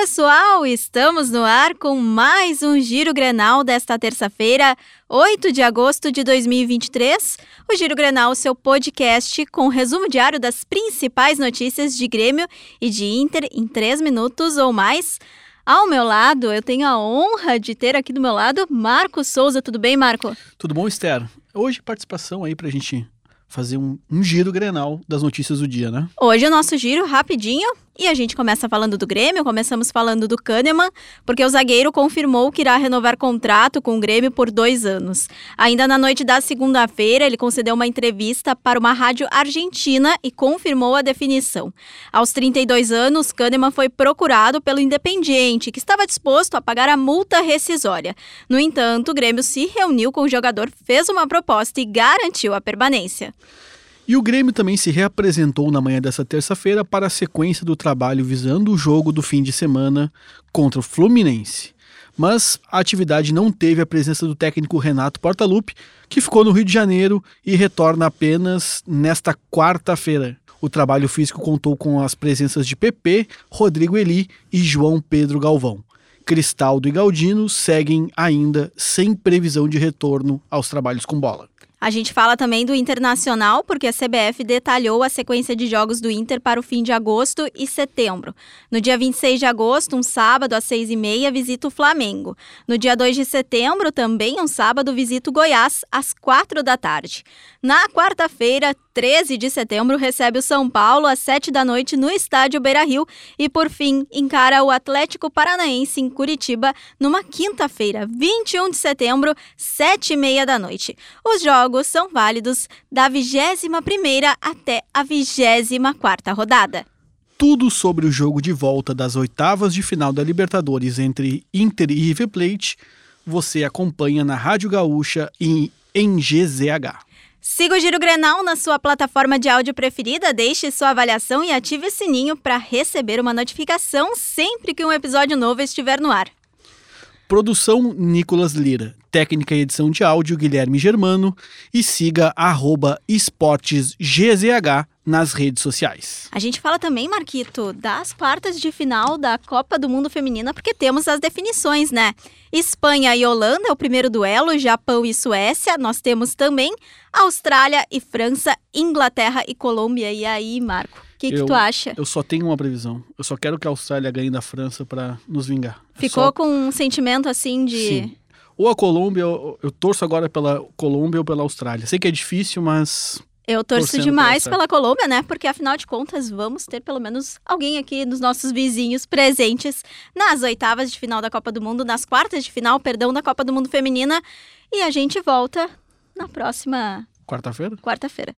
pessoal! Estamos no ar com mais um Giro Grenal desta terça-feira, 8 de agosto de 2023. O Giro Grenal, seu podcast com resumo diário das principais notícias de Grêmio e de Inter em 3 minutos ou mais. Ao meu lado, eu tenho a honra de ter aqui do meu lado Marco Souza. Tudo bem, Marco? Tudo bom, Esther? Hoje participação aí pra gente fazer um, um giro Grenal das notícias do dia, né? Hoje o nosso giro rapidinho, e a gente começa falando do Grêmio, começamos falando do Kahneman, porque o zagueiro confirmou que irá renovar contrato com o Grêmio por dois anos. Ainda na noite da segunda-feira, ele concedeu uma entrevista para uma rádio argentina e confirmou a definição. Aos 32 anos, Kahneman foi procurado pelo Independiente, que estava disposto a pagar a multa rescisória. No entanto, o Grêmio se reuniu com o jogador, fez uma proposta e garantiu a permanência. E o Grêmio também se reapresentou na manhã dessa terça-feira para a sequência do trabalho visando o jogo do fim de semana contra o Fluminense. Mas a atividade não teve a presença do técnico Renato Portaluppi, que ficou no Rio de Janeiro e retorna apenas nesta quarta-feira. O trabalho físico contou com as presenças de PP, Rodrigo Eli e João Pedro Galvão. Cristaldo e Galdino seguem ainda sem previsão de retorno aos trabalhos com bola. A gente fala também do Internacional, porque a CBF detalhou a sequência de jogos do Inter para o fim de agosto e setembro. No dia 26 de agosto, um sábado às 6h30, visita o Flamengo. No dia 2 de setembro, também um sábado, visita o Goiás às 4 da tarde. Na quarta-feira, 13 de setembro, recebe o São Paulo às 7 da noite no estádio Beira Rio e, por fim, encara o Atlético Paranaense em Curitiba numa quinta-feira, 21 de setembro, 7 e meia da noite. Os jogos são válidos da 21 até a 24 rodada tudo sobre o jogo de volta das oitavas de final da Libertadores entre Inter e River Plate, você acompanha na Rádio Gaúcha e em GZH. Siga o Giro Grenal na sua plataforma de áudio preferida, deixe sua avaliação e ative o sininho para receber uma notificação sempre que um episódio novo estiver no ar. Produção Nicolas Lira, técnica e edição de áudio Guilherme Germano e siga arroba esportesgzh nas redes sociais. A gente fala também, Marquito, das quartas de final da Copa do Mundo Feminina, porque temos as definições, né? Espanha e Holanda é o primeiro duelo, Japão e Suécia. Nós temos também Austrália e França, Inglaterra e Colômbia. E aí, Marco? O que, que, tu acha? Eu só tenho uma previsão. Eu só quero que a Austrália ganhe da França para nos vingar. É Ficou só... com um sentimento assim de. Sim. Ou a Colômbia, eu, eu torço agora pela Colômbia ou pela Austrália. Sei que é difícil, mas eu torço demais pela Colômbia, né? Porque afinal de contas, vamos ter pelo menos alguém aqui dos nossos vizinhos presentes nas oitavas de final da Copa do Mundo, nas quartas de final, perdão, da Copa do Mundo Feminina. E a gente volta na próxima quarta-feira. Quarta-feira.